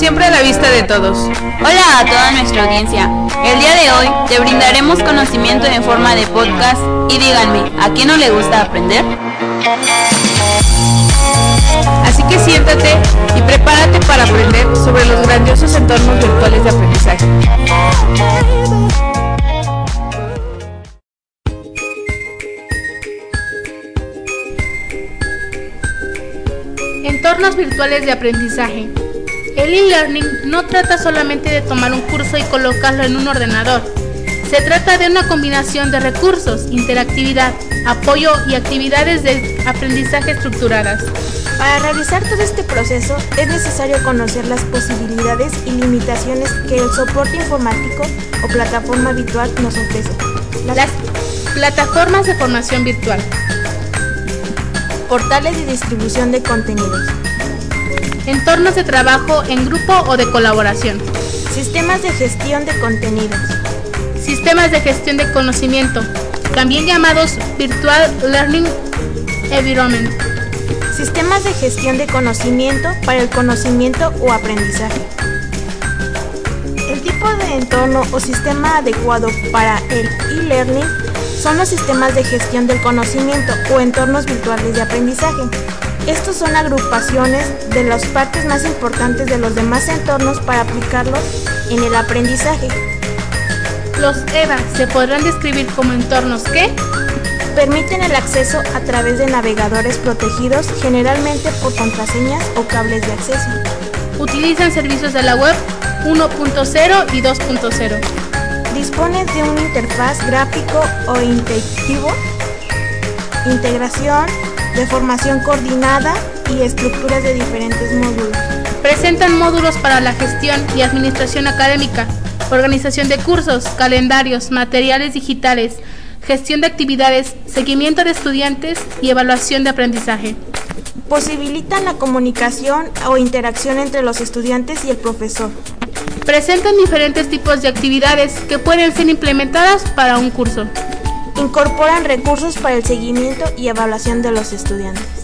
siempre a la vista de todos. Hola a toda nuestra audiencia. El día de hoy te brindaremos conocimiento en forma de podcast y díganme, ¿a quién no le gusta aprender? Así que siéntate y prepárate para aprender sobre los grandiosos entornos virtuales de aprendizaje. Entornos virtuales de aprendizaje. El e-learning no trata solamente de tomar un curso y colocarlo en un ordenador. Se trata de una combinación de recursos, interactividad, apoyo y actividades de aprendizaje estructuradas. Para realizar todo este proceso es necesario conocer las posibilidades y limitaciones que el soporte informático o plataforma virtual nos ofrece. Las plataformas de formación virtual. Portales de distribución de contenidos. Entornos de trabajo en grupo o de colaboración. Sistemas de gestión de contenidos. Sistemas de gestión de conocimiento, también llamados Virtual Learning Environment. Sistemas de gestión de conocimiento para el conocimiento o aprendizaje. El tipo de entorno o sistema adecuado para el e-learning son los sistemas de gestión del conocimiento o entornos virtuales de aprendizaje. Estos son agrupaciones de las partes más importantes de los demás entornos para aplicarlos en el aprendizaje. Los EVA se podrán describir como entornos que Permiten el acceso a través de navegadores protegidos generalmente por contraseñas o cables de acceso. utilizan servicios de la web 1.0 y 2.0. Disponen de una interfaz gráfico o intuitivo, integración, de formación coordinada y estructuras de diferentes módulos. Presentan módulos para la gestión y administración académica, organización de cursos, calendarios, materiales digitales, gestión de actividades, seguimiento de estudiantes y evaluación de aprendizaje. Posibilitan la comunicación o interacción entre los estudiantes y el profesor. Presentan diferentes tipos de actividades que pueden ser implementadas para un curso. Incorporan recursos para el seguimiento y evaluación de los estudiantes.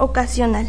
Ocasional.